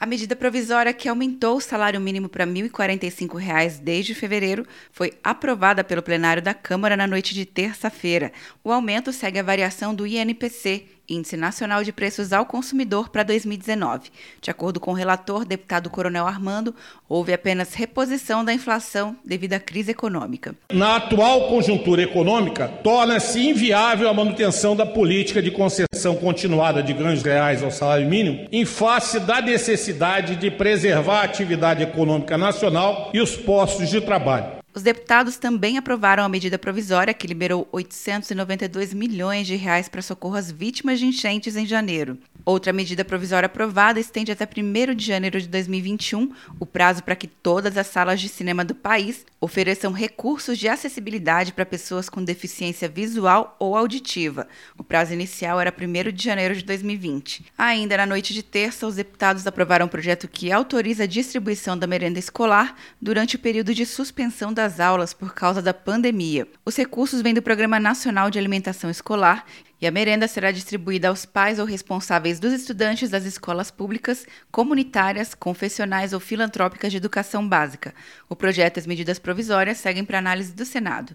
A medida provisória que aumentou o salário mínimo para R$ 1.045 desde fevereiro foi aprovada pelo plenário da Câmara na noite de terça-feira. O aumento segue a variação do INPC, Índice Nacional de Preços ao Consumidor para 2019. De acordo com o relator, deputado Coronel Armando, houve apenas reposição da inflação devido à crise econômica. Na atual conjuntura econômica, torna-se inviável a manutenção da política de concessão continuada de ganhos reais ao salário mínimo, em face da necessidade de preservar a atividade econômica nacional e os postos de trabalho. Os deputados também aprovaram a medida provisória que liberou 892 milhões de reais para socorro às vítimas de enchentes em janeiro. Outra medida provisória aprovada estende até 1 de janeiro de 2021 o prazo para que todas as salas de cinema do país ofereçam recursos de acessibilidade para pessoas com deficiência visual ou auditiva. O prazo inicial era 1 de janeiro de 2020. Ainda na noite de terça, os deputados aprovaram um projeto que autoriza a distribuição da merenda escolar durante o período de suspensão das aulas por causa da pandemia. Os recursos vêm do Programa Nacional de Alimentação Escolar e a merenda será distribuída aos pais ou responsáveis dos estudantes das escolas públicas, comunitárias, confessionais ou filantrópicas de educação básica. O projeto e as medidas provisórias seguem para análise do Senado.